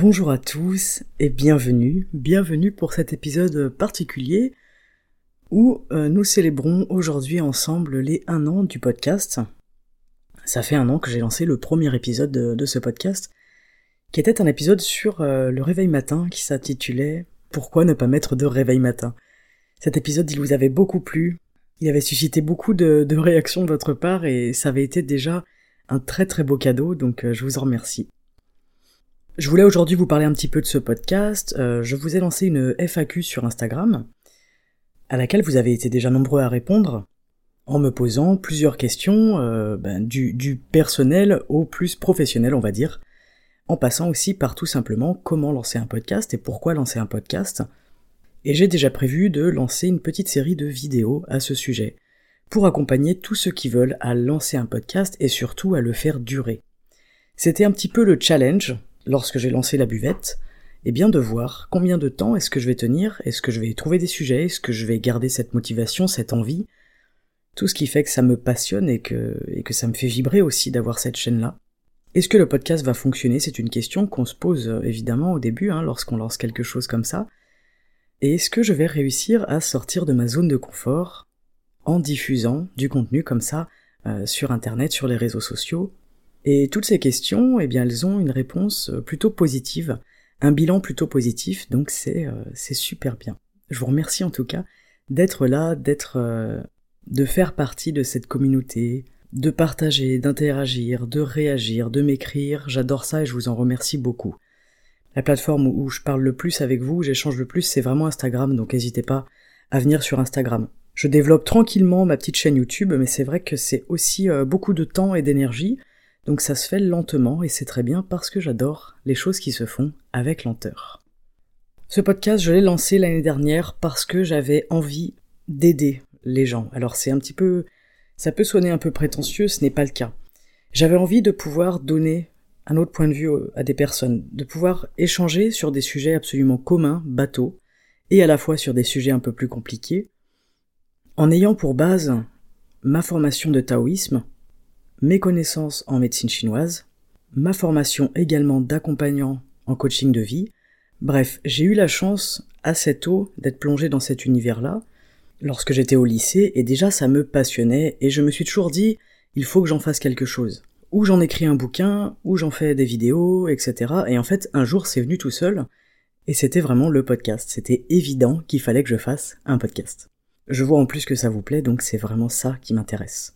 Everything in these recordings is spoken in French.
Bonjour à tous et bienvenue, bienvenue pour cet épisode particulier où euh, nous célébrons aujourd'hui ensemble les un an du podcast. Ça fait un an que j'ai lancé le premier épisode de, ce podcast, qui était un épisode sur euh, le réveil matin qui s'intitulait Pourquoi ne pas mettre de réveil matin? Cet épisode, il vous avait beaucoup plu, il avait suscité beaucoup de, réactions de votre part et ça avait été déjà un très très beau cadeau, donc euh, je vous en remercie. Je voulais aujourd'hui vous parler un petit peu de ce podcast. Euh, je vous ai lancé une FAQ sur Instagram, à laquelle vous avez été déjà nombreux à répondre, en me posant plusieurs questions, euh, ben, du, du personnel au plus professionnel, on va dire, en passant aussi par tout simplement comment lancer un podcast et pourquoi lancer un podcast. Et j'ai déjà prévu de lancer une petite série de vidéos à ce sujet, pour accompagner tous ceux qui veulent à lancer un podcast et surtout à le faire durer. C'était un petit peu le challenge lorsque j'ai lancé la buvette, eh bien de voir combien de temps est-ce que je vais tenir, est-ce que je vais trouver des sujets, est-ce que je vais garder cette motivation, cette envie, tout ce qui fait que ça me passionne et que, ça me fait vibrer aussi d'avoir cette chaîne-là. Est-ce que le podcast va fonctionner? C'est une question qu'on se pose euh, évidemment au début, hein, lorsqu'on lance quelque chose comme ça. Et est-ce que je vais réussir à sortir de ma zone de confort en diffusant du contenu comme ça euh, sur Internet, sur les réseaux sociaux, et toutes ces questions, eh bien, elles ont une réponse euh, plutôt positive, un bilan plutôt positif, donc c'est euh, super bien. Je vous remercie en tout cas d'être là, d'être euh, de faire partie de cette communauté, de partager, d'interagir, de réagir, de m'écrire. J'adore ça et je vous en remercie beaucoup. La plateforme où je parle le plus avec vous, j'échange le plus, c'est vraiment Instagram, donc n'hésitez pas à venir sur Instagram. Je développe tranquillement ma petite chaîne YouTube, mais c'est vrai que c'est aussi beaucoup de temps et d'énergie. Donc ça se fait lentement et c'est très bien parce que j'adore les choses qui se font avec lenteur. Ce podcast, je l'ai lancé l'année dernière parce que j'avais envie d'aider les gens. Alors c'est un petit peu... ça peut sonner un peu prétentieux, ce n'est pas le cas. J'avais envie de pouvoir donner un autre point de vue à des personnes, de pouvoir échanger sur des sujets absolument communs, bateaux, et à la fois sur des sujets un peu plus compliqués, en ayant pour base ma formation de taoïsme, mes connaissances en médecine chinoise, ma formation également d'accompagnant en coaching de vie. Bref, j'ai eu la chance assez tôt d'être plongé dans cet univers-là lorsque j'étais au lycée et déjà ça me passionnait et je me suis toujours dit il faut que j'en fasse quelque chose. Ou j'en écris un bouquin, ou j'en fais des vidéos, etc. Et en fait, un jour c'est venu tout seul et c'était vraiment le podcast. C'était évident qu'il fallait que je fasse un podcast. Je vois en plus que ça vous plaît, donc c'est vraiment ça qui m'intéresse.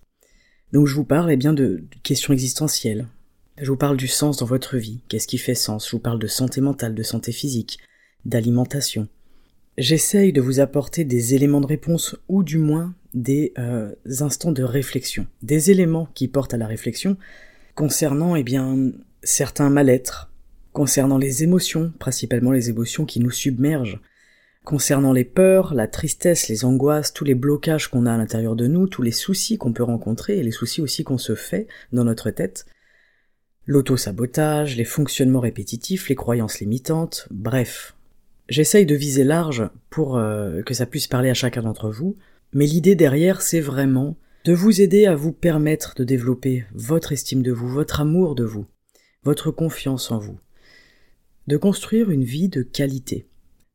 Donc je vous parle eh bien de, questions existentielles. Je vous parle du sens dans votre vie, qu'est-ce qui fait sens, je vous parle de santé mentale, de santé physique, d'alimentation. J'essaye de vous apporter des éléments de réponse ou du moins des euh, instants de réflexion, des éléments qui portent à la réflexion concernant eh bien certains mal-être, concernant les émotions, principalement les émotions qui nous submergent, concernant les peurs, la tristesse, les angoisses, tous les blocages qu'on a à l'intérieur de nous, tous les soucis qu'on peut rencontrer et les soucis aussi qu'on se fait dans notre tête, l'auto-sabotage, les fonctionnements répétitifs, les croyances limitantes, bref. J'essaye de viser large pour euh, que ça puisse parler à chacun d'entre vous, mais l'idée derrière c'est vraiment de vous aider à vous permettre de développer votre estime de vous, votre amour de vous, votre confiance en vous, de construire une vie de qualité.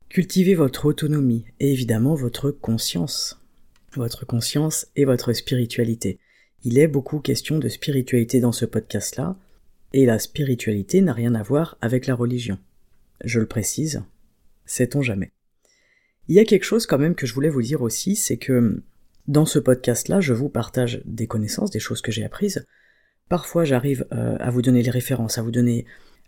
Cultivez votre autonomie et évidemment votre conscience. Votre conscience et votre spiritualité. Il est beaucoup question de spiritualité dans ce podcast-là, et la spiritualité n'a rien à voir avec la religion. Je le précise, sait-on jamais. Il y a quelque chose quand même que je voulais vous dire aussi, c'est que dans ce podcast-là, je vous partage des connaissances, des choses que j'ai apprises. Parfois, j'arrive euh, à vous donner les références, à vous donner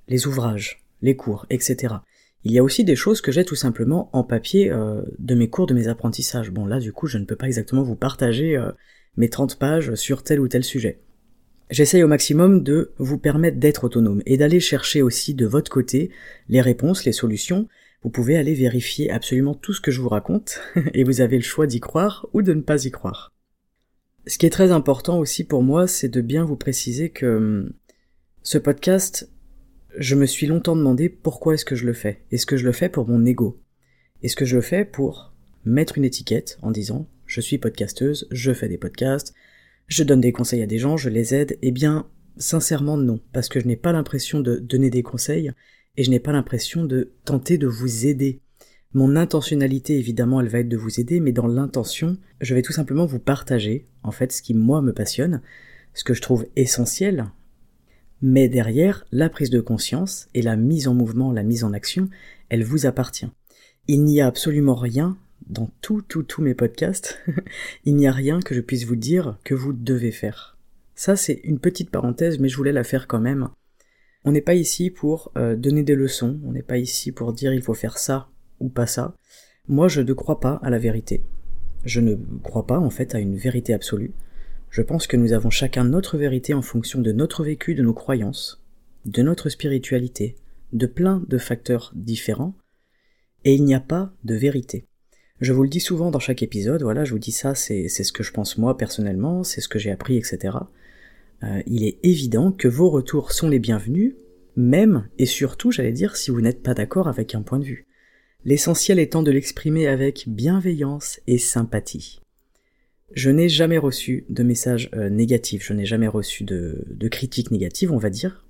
les ouvrages, les cours, etc Il y a aussi des choses que j'ai tout simplement en papier euh, de mes cours, de mes apprentissages. Bon là du coup je ne peux pas exactement vous partager euh, mes 30 pages sur tel ou tel sujet. J'essaye au maximum de vous permettre d'être autonome et d'aller chercher aussi de votre côté les réponses, les solutions. Vous pouvez aller vérifier absolument tout ce que je vous raconte et vous avez le choix d'y croire ou de ne pas y croire. Ce qui est très important aussi pour moi, c'est de bien vous préciser que hum, ce podcast je me suis longtemps demandé pourquoi est-ce que je le fais. Est-ce que je le fais pour mon ego? Est-ce que je le fais pour mettre une étiquette en disant je suis podcasteuse, je fais des podcasts, je donne des conseils à des gens, je les aide? Eh bien, sincèrement non, parce que je n'ai pas l'impression de donner des conseils et je n'ai pas l'impression de tenter de vous aider. Mon intentionnalité, évidemment, elle va être de vous aider, mais dans l'intention, je vais tout simplement vous partager, en fait, ce qui, moi, me passionne, ce que je trouve essentiel mais derrière, la prise de conscience et la mise en mouvement, la mise en action, elle vous appartient. Il n'y a absolument rien dans tout, tout, tous mes podcasts, il n'y a rien que je puisse vous dire que vous devez faire. Ça, c'est une petite parenthèse, mais je voulais la faire quand même. On n'est pas ici pour euh, donner des leçons, on n'est pas ici pour dire il faut faire ça ou pas ça. Moi, je ne crois pas à la vérité. Je ne crois pas, en fait, à une vérité absolue. Je pense que nous avons chacun notre vérité en fonction de notre vécu, de nos croyances, de notre spiritualité, de plein de facteurs différents, et il n'y a pas de vérité. Je vous le dis souvent dans chaque épisode, voilà, je vous dis ça, c'est ce que je pense moi personnellement, c'est ce que j'ai appris, etc. Euh, il est évident que vos retours sont les bienvenus, même et surtout, j'allais dire, si vous n'êtes pas d'accord avec un point de vue. L'essentiel étant de l'exprimer avec bienveillance et sympathie. Je n'ai jamais reçu de messages euh, négatifs, je n'ai jamais reçu de, de critiques négatives, on va dire.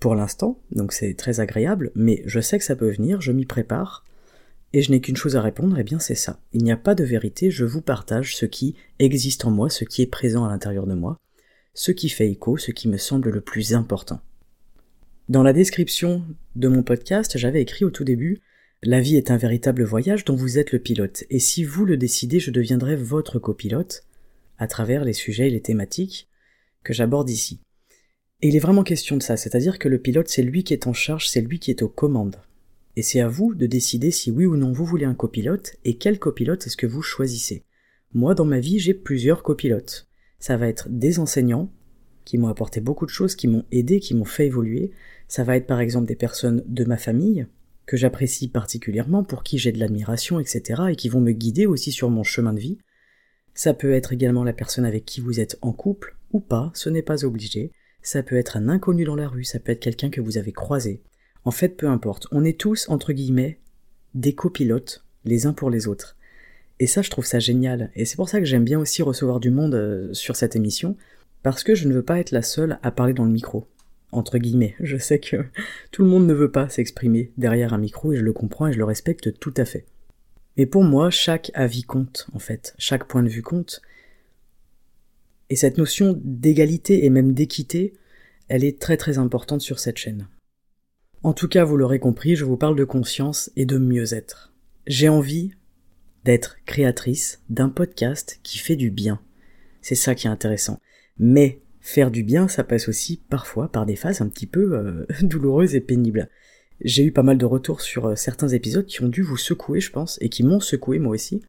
Pour l'instant, donc c'est très agréable, mais je sais que ça peut venir, je m'y prépare, et je n'ai qu'une chose à répondre, et eh bien c'est ça. Il n'y a pas de vérité, je vous partage ce qui existe en moi, ce qui est présent à l'intérieur de moi, ce qui fait écho, ce qui me semble le plus important. Dans la description de mon podcast, j'avais écrit au tout début la vie est un véritable voyage dont vous êtes le pilote, et si vous le décidez, je deviendrai votre copilote, à travers les sujets et les thématiques que j'aborde ici. Et il est vraiment question de ça, c'est-à-dire que le pilote, c'est lui qui est en charge, c'est lui qui est aux commandes. Et c'est à vous de décider si oui ou non vous voulez un copilote, et quel copilote est-ce que vous choisissez. Moi, dans ma vie, j'ai plusieurs copilotes. Ça va être des enseignants, qui m'ont apporté beaucoup de choses, qui m'ont aidé, qui m'ont fait évoluer. Ça va être par exemple des personnes de ma famille, que j'apprécie particulièrement, pour qui j'ai de l'admiration, etc., et qui vont me guider aussi sur mon chemin de vie. Ça peut être également la personne avec qui vous êtes en couple, ou pas, ce n'est pas obligé. Ça peut être un inconnu dans la rue, ça peut être quelqu'un que vous avez croisé. En fait, peu importe, on est tous, entre guillemets, des copilotes, les uns pour les autres. Et ça, je trouve ça génial. Et c'est pour ça que j'aime bien aussi recevoir du monde euh, sur cette émission, parce que je ne veux pas être la seule à parler dans le micro entre guillemets. Je sais que tout le monde ne veut pas s'exprimer derrière un micro et je le comprends et je le respecte tout à fait. Mais pour moi, chaque avis compte, en fait. Chaque point de vue compte. Et cette notion d'égalité et même d'équité, elle est très très importante sur cette chaîne. En tout cas, vous l'aurez compris, je vous parle de conscience et de mieux-être. J'ai envie d'être créatrice d'un podcast qui fait du bien. C'est ça qui est intéressant. Mais Faire du bien, ça passe aussi parfois par des phases un petit peu euh, douloureuses et pénibles. J'ai eu pas mal de retours sur euh, certains épisodes qui ont dû vous secouer, je pense, et qui m'ont secoué moi aussi.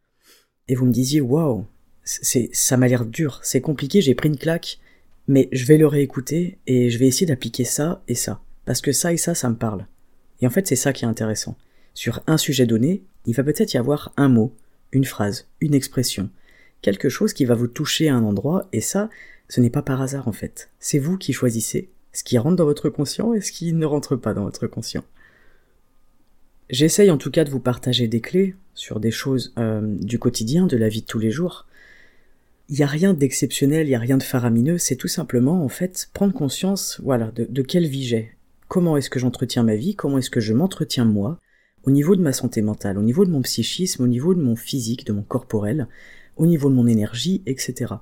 Et vous me disiez, waouh, ça m'a l'air dur, c'est compliqué, j'ai pris une claque, mais je vais le réécouter et je vais essayer d'appliquer ça et ça. Parce que ça et ça, ça me parle. Et en fait, c'est ça qui est intéressant. Sur un sujet donné, il va peut-être y avoir un mot, une phrase, une expression, quelque chose qui va vous toucher à un endroit, et ça, ce n'est pas par hasard en fait. C'est vous qui choisissez ce qui rentre dans votre conscient et ce qui ne rentre pas dans votre conscient. J'essaye en tout cas de vous partager des clés sur des choses euh, du quotidien, de la vie de tous les jours. Il n'y a rien d'exceptionnel, il n'y a rien de faramineux, c'est tout simplement en fait prendre conscience voilà, de, de quelle vie j'ai. Comment est-ce que j'entretiens ma vie, comment est-ce que je m'entretiens moi, au niveau de ma santé mentale, au niveau de mon psychisme, au niveau de mon physique, de mon corporel, au niveau de mon énergie, etc.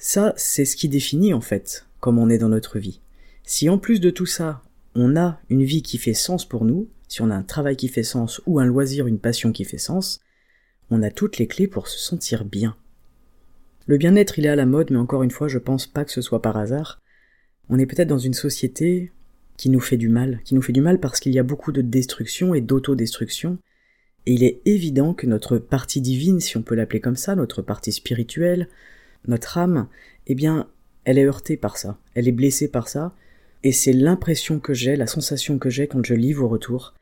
Ça, c'est ce qui définit en fait comment on est dans notre vie. Si en plus de tout ça, on a une vie qui fait sens pour nous, si on a un travail qui fait sens ou un loisir, une passion qui fait sens, on a toutes les clés pour se sentir bien. Le bien-être, il est à la mode, mais encore une fois, je pense pas que ce soit par hasard. On est peut-être dans une société qui nous fait du mal, qui nous fait du mal parce qu'il y a beaucoup de destruction et d'autodestruction, et il est évident que notre partie divine, si on peut l'appeler comme ça, notre partie spirituelle, notre âme, eh bien, elle est heurtée par ça, elle est blessée par ça, et c'est l'impression que j'ai, la sensation que j'ai quand je lis vos retours.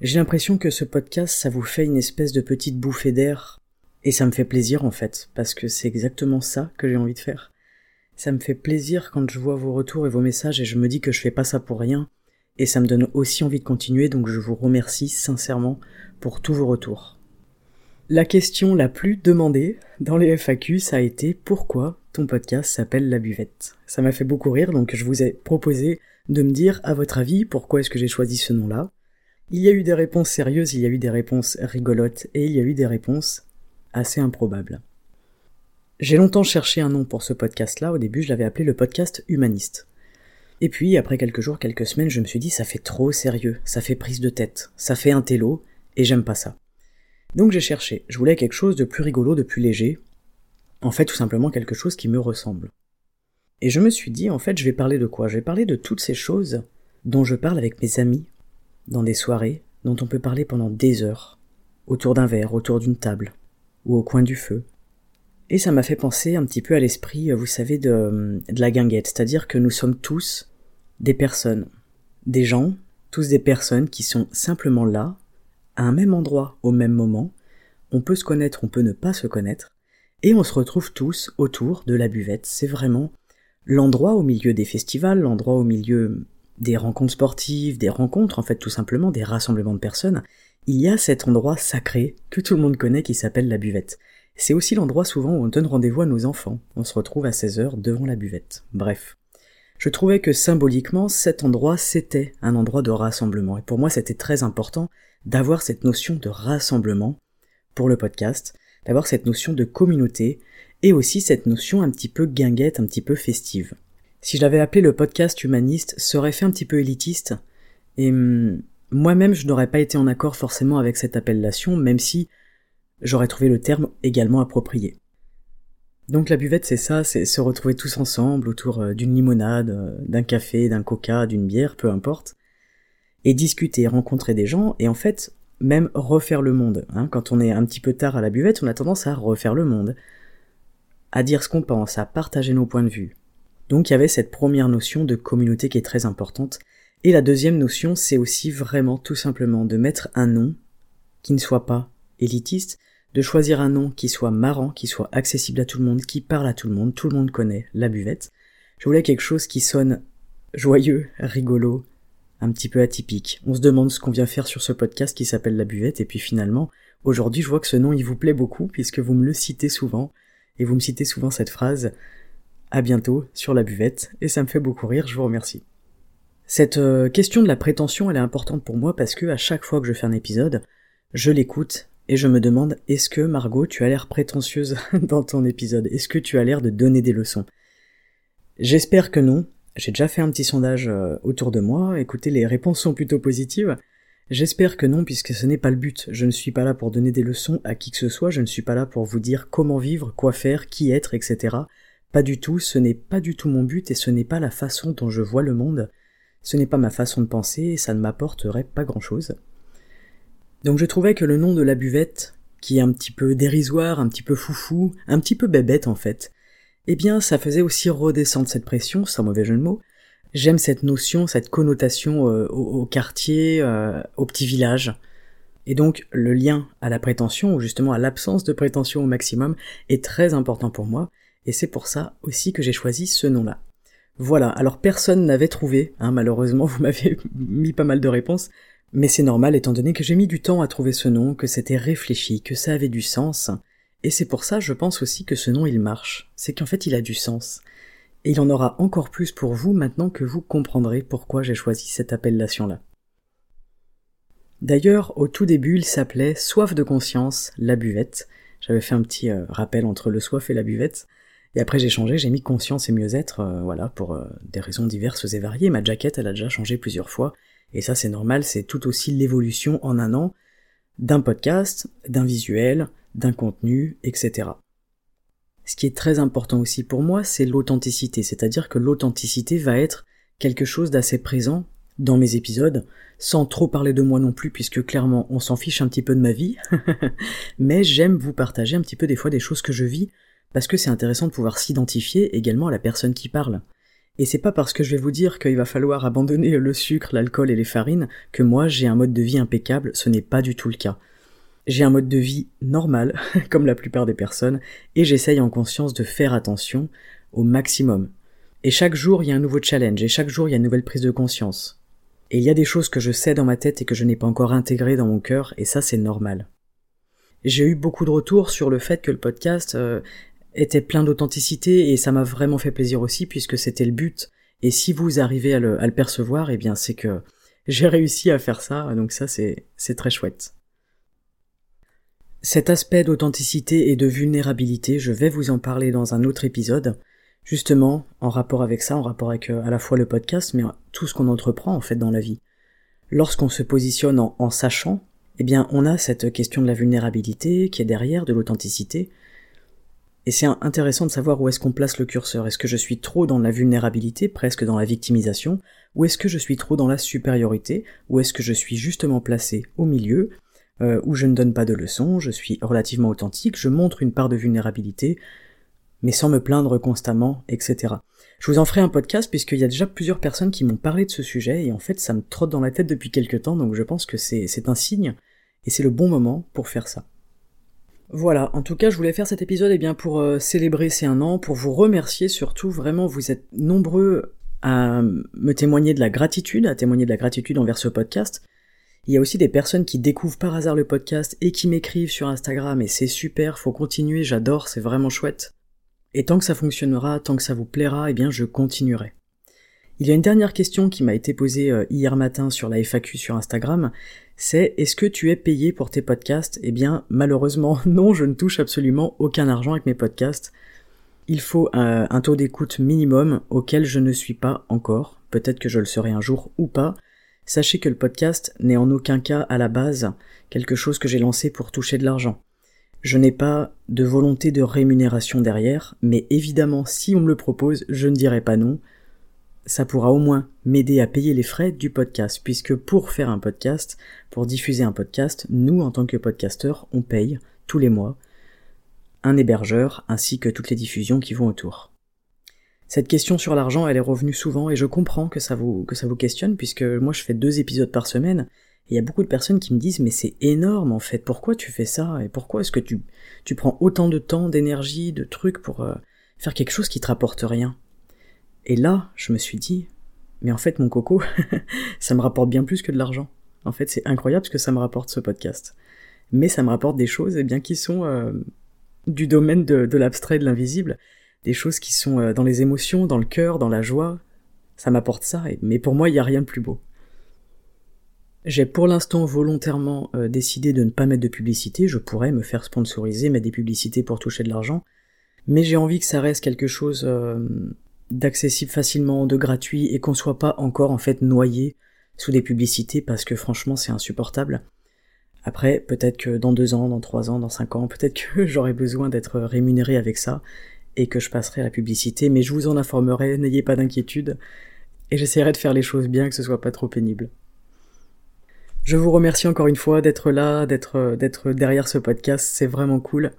J'ai l'impression que ce podcast, ça vous fait une espèce de petite bouffée d'air, et ça me fait plaisir en fait, parce que c'est exactement ça que j'ai envie de faire. Ça me fait plaisir quand je vois vos retours et vos messages et je me dis que je fais pas ça pour rien. Et ça me donne aussi envie de continuer, donc je vous remercie sincèrement pour tous vos retours. La question la plus demandée dans les FAQ, ça a été pourquoi ton podcast s'appelle La Buvette? Ça m'a fait beaucoup rire, donc je vous ai proposé de me dire à votre avis pourquoi est-ce que j'ai choisi ce nom-là? Il y a eu des réponses sérieuses, il y a eu des réponses rigolotes et il y a eu des réponses assez improbables. J'ai longtemps cherché un nom pour ce podcast-là. Au début, je l'avais appelé le podcast humaniste. Et puis, après quelques jours, quelques semaines, je me suis dit, ça fait trop sérieux, ça fait prise de tête, ça fait un télo, et j'aime pas ça. Donc j'ai cherché. Je voulais quelque chose de plus rigolo, de plus léger. En fait, tout simplement quelque chose qui me ressemble. Et je me suis dit, en fait, je vais parler de quoi? Je vais parler de toutes ces choses dont je parle avec mes amis, dans des soirées, dont on peut parler pendant des heures, autour d'un verre, autour d'une table, ou au coin du feu, et ça m'a fait penser un petit peu à l'esprit, euh, vous savez, euh, de la guinguette, c'est-à-dire que nous sommes tous des personnes, des gens, tous des personnes qui sont simplement là, un même endroit, au même moment, on peut se connaître, on peut ne pas se connaître, et on se retrouve tous autour de la buvette. C'est vraiment l'endroit au milieu des festivals, l'endroit au milieu des rencontres sportives, des rencontres, en fait, tout simplement, des rassemblements de personnes. Il y a cet endroit sacré que tout le monde connaît qui s'appelle la buvette. C'est aussi l'endroit souvent où on donne rendez-vous à nos enfants. On se retrouve à 16h devant la buvette. Bref. Je trouvais que symboliquement, cet endroit, c'était un endroit de rassemblement. Et pour moi, c'était très important d'avoir cette notion de rassemblement pour le podcast, d'avoir cette notion de communauté, et aussi cette notion un petit peu guinguette, un petit peu festive. Si je l'avais appelé le podcast humaniste, ça aurait fait un petit peu élitiste, et hum, moi-même je n'aurais pas été en accord forcément avec cette appellation, même si j'aurais trouvé le terme également approprié. Donc la buvette, c'est ça, c'est se retrouver tous ensemble autour euh, d'une limonade, euh, d'un café, d'un coca, d'une bière, peu importe, discuter, rencontrer des gens, et en fait, même refaire le monde. Hein. Quand on est un petit peu tard à la buvette, on a tendance à refaire le monde, à dire ce qu'on pense, à partager nos points de vue. Donc il y avait cette première notion de communauté qui est très importante, et la deuxième notion, c'est aussi vraiment tout simplement de mettre un nom qui ne soit pas élitiste, de choisir un nom qui soit marrant, qui soit accessible à tout le monde, qui parle à tout le monde, tout le monde connaît la buvette. Je voulais quelque chose qui sonne joyeux, rigolo, un petit peu atypique. On se demande ce qu'on vient faire sur ce podcast qui s'appelle La Buvette, et puis finalement, aujourd'hui je vois que ce nom il vous plaît beaucoup, puisque vous me le citez souvent, et vous me citez souvent cette phrase à bientôt sur la buvette, et ça me fait beaucoup rire, je vous remercie. Cette euh, question de la prétention, elle est importante pour moi parce que à chaque fois que je fais un épisode, je l'écoute et je me demande, est-ce que Margot, tu as l'air prétentieuse dans ton épisode? Est-ce que tu as l'air de donner des leçons? J'espère que non. J'ai déjà fait un petit sondage euh, autour de moi. Écoutez, les réponses sont plutôt positives. J'espère que non, puisque ce n'est pas le but. Je ne suis pas là pour donner des leçons à qui que ce soit. Je ne suis pas là pour vous dire comment vivre, quoi faire, qui être, etc. Pas du tout. Ce n'est pas du tout mon but et ce n'est pas la façon dont je vois le monde. Ce n'est pas ma façon de penser et ça ne m'apporterait pas grand chose. Donc je trouvais que le nom de la buvette, qui est un petit peu dérisoire, un petit peu foufou, un petit peu bébête en fait, eh bien ça faisait aussi redescendre cette pression, sans mauvais jeu de mots. J'aime cette notion, cette connotation euh, au, quartier, euh, au petit village. Et donc le lien à la prétention, ou justement à l'absence de prétention au maximum, est très important pour moi, et c'est pour ça aussi que j'ai choisi ce nom-là. Voilà, alors personne n'avait trouvé, hein, malheureusement vous m'avez mis pas mal de réponses, mais c'est normal étant donné que j'ai mis du temps à trouver ce nom, que c'était réfléchi, que ça avait du sens. Et c'est pour ça, je pense aussi que ce nom il marche. C'est qu'en fait il a du sens. Et il en aura encore plus pour vous maintenant que vous comprendrez pourquoi j'ai choisi cette appellation-là. D'ailleurs, au tout début, il s'appelait Soif de conscience, la buvette. J'avais fait un petit euh, rappel entre le soif et la buvette. Et après j'ai changé, j'ai mis conscience et mieux-être, euh, voilà, pour euh, des raisons diverses et variées. Ma jaquette, elle a déjà changé plusieurs fois. Et ça, c'est normal, c'est tout aussi l'évolution en un an d'un podcast, d'un visuel, d'un contenu, etc. Ce qui est très important aussi pour moi, c'est l'authenticité, c'est-à-dire que l'authenticité va être quelque chose d'assez présent dans mes épisodes, sans trop parler de moi non plus, puisque clairement on s'en fiche un petit peu de ma vie, mais j'aime vous partager un petit peu des fois des choses que je vis, parce que c'est intéressant de pouvoir s'identifier également à la personne qui parle. Et c'est pas parce que je vais vous dire qu'il va falloir abandonner le sucre, l'alcool et les farines que moi j'ai un mode de vie impeccable, ce n'est pas du tout le cas. J'ai un mode de vie normal, comme la plupart des personnes, et j'essaye en conscience de faire attention au maximum. Et chaque jour, il y a un nouveau challenge, et chaque jour, il y a une nouvelle prise de conscience. Et il y a des choses que je sais dans ma tête et que je n'ai pas encore intégrées dans mon cœur, et ça, c'est normal. J'ai eu beaucoup de retours sur le fait que le podcast euh, était plein d'authenticité, et ça m'a vraiment fait plaisir aussi, puisque c'était le but. Et si vous arrivez à le, percevoir, eh bien, c'est que j'ai réussi à faire ça, donc ça, c'est très chouette. Cet aspect d'authenticité et de vulnérabilité, je vais vous en parler dans un autre épisode, justement en rapport avec ça, en rapport avec euh, à la fois le podcast, mais tout ce qu'on entreprend en fait dans la vie. Lorsqu'on se positionne en, sachant, eh bien on a cette question de la vulnérabilité qui est derrière, de l'authenticité, et c'est intéressant de savoir où est-ce qu'on place le curseur. Est-ce que je suis trop dans la vulnérabilité, presque dans la victimisation, ou est-ce que je suis trop dans la supériorité, ou est-ce que je suis justement placé au milieu, euh, où je ne donne pas de leçons, je suis relativement authentique, je montre une part de vulnérabilité, mais sans me plaindre constamment, etc. Je vous en ferai un podcast puisqu'il y a déjà plusieurs personnes qui m'ont parlé de ce sujet et en fait ça me trotte dans la tête depuis quelques temps donc je pense que c'est un signe et c'est le bon moment pour faire ça. Voilà, en tout cas je voulais faire cet épisode eh bien pour euh, célébrer ces un an, pour vous remercier surtout, vraiment vous êtes nombreux à me témoigner de la gratitude, à témoigner de la gratitude envers ce podcast. Il y a aussi des personnes qui découvrent par hasard le podcast et qui m'écrivent sur Instagram et c'est super, faut continuer, j'adore, c'est vraiment chouette. Et tant que ça fonctionnera, tant que ça vous plaira, eh bien je continuerai. Il y a une dernière question qui m'a été posée euh, hier matin sur la FAQ sur Instagram, c'est est-ce que tu es payé pour tes podcasts? Eh bien malheureusement non, je ne touche absolument aucun argent avec mes podcasts. Il faut un, un taux d'écoute minimum auquel je ne suis pas encore, peut-être que je le serai un jour ou pas. Sachez que le podcast n'est en aucun cas à la base quelque chose que j'ai lancé pour toucher de l'argent. Je n'ai pas de volonté de rémunération derrière, mais évidemment, si on me le propose, je ne dirai pas non. Ça pourra au moins m'aider à payer les frais du podcast, puisque pour faire un podcast, pour diffuser un podcast, nous, en tant que podcasteurs, on paye tous les mois un hébergeur ainsi que toutes les diffusions qui vont autour. Cette question sur l'argent, elle est revenue souvent et je comprends que ça vous, que ça vous questionne puisque moi je fais deux épisodes par semaine il y a beaucoup de personnes qui me disent mais c'est énorme en fait, pourquoi tu fais ça et pourquoi est-ce que tu, tu prends autant de temps, d'énergie, de trucs pour euh, faire quelque chose qui te rapporte rien? Et là, je me suis dit mais en fait mon coco, ça me rapporte bien plus que de l'argent. En fait, c'est incroyable ce que ça me rapporte ce podcast. Mais ça me rapporte des choses eh bien qui sont euh, du domaine de, de l'abstrait, de l'invisible, des choses qui sont euh, dans les émotions, dans le cœur, dans la joie. Ça m'apporte ça, mais pour moi, il n'y a rien de plus beau. J'ai pour l'instant volontairement euh, décidé de ne pas mettre de publicité, je pourrais me faire sponsoriser, mettre des publicités pour toucher de l'argent, mais j'ai envie que ça reste quelque chose euh, d'accessible facilement, de gratuit, et qu'on soit pas encore en fait noyé sous des publicités parce que franchement c'est insupportable. Après, peut-être que dans deux ans, dans trois ans, dans cinq ans, peut-être que j'aurai besoin d'être rémunéré avec ça et que je passerai à la publicité, mais je vous en informerai, n'ayez pas d'inquiétude, et j'essaierai de faire les choses bien, que ce soit pas trop pénible. Je vous remercie encore une fois d'être là, d'être, d'être derrière ce podcast, c'est vraiment cool.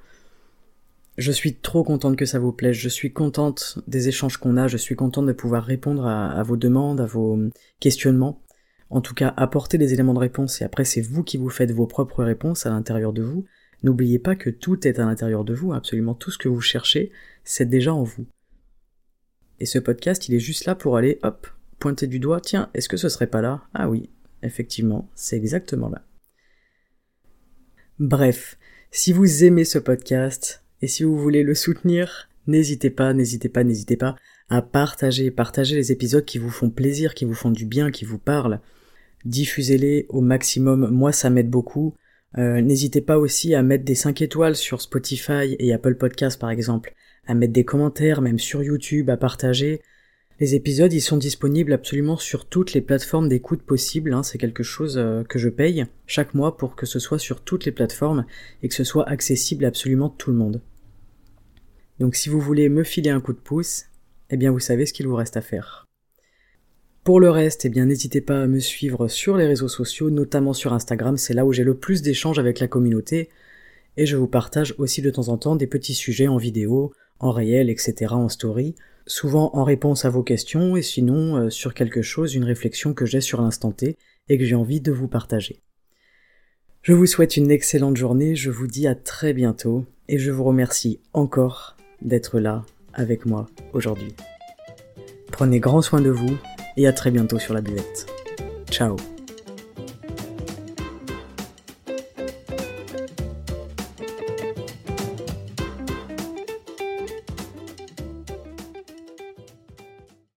Je suis trop contente que ça vous plaise, je suis contente des échanges qu'on a, je suis contente de pouvoir répondre à, vos demandes, à vos questionnements. En tout cas, apporter des éléments de réponse et après c'est vous qui vous faites vos propres réponses à l'intérieur de vous. N'oubliez pas que tout est à l'intérieur de vous, absolument tout ce que vous cherchez, c'est déjà en vous. Et ce podcast, il est juste là pour aller, hop, pointer du doigt, tiens, est-ce que ce serait pas là? Ah oui, Effectivement, c'est exactement là. Bref, si vous aimez ce podcast et si vous voulez le soutenir, n'hésitez pas, n'hésitez pas, n'hésitez pas à partager, partager les épisodes qui vous font plaisir, qui vous font du bien, qui vous parlent. Diffusez-les au maximum, moi ça m'aide beaucoup. Euh, n'hésitez pas aussi à mettre des 5 étoiles sur Spotify et Apple Podcasts par exemple, à mettre des commentaires, même sur YouTube, à partager. Les épisodes, ils sont disponibles absolument sur toutes les plateformes d'écoute possibles. Hein. C'est quelque chose euh, que je paye chaque mois pour que ce soit sur toutes les plateformes et que ce soit accessible à absolument tout le monde. Donc si vous voulez me filer un coup de pouce, eh bien vous savez ce qu'il vous reste à faire. Pour le reste, eh bien, n'hésitez pas à me suivre sur les réseaux sociaux, notamment sur Instagram, c'est là où j'ai le plus d'échanges avec la communauté, et je vous partage aussi de temps en temps des petits sujets en vidéo, en réel, etc., en story, souvent en réponse à vos questions, et sinon euh, sur quelque chose, une réflexion que j'ai sur l'instant T, et que j'ai envie de vous partager. Je vous souhaite une excellente journée, je vous dis à très bientôt, et je vous remercie encore d'être là avec moi aujourd'hui. Prenez grand soin de vous, et à très bientôt sur la buvette. Ciao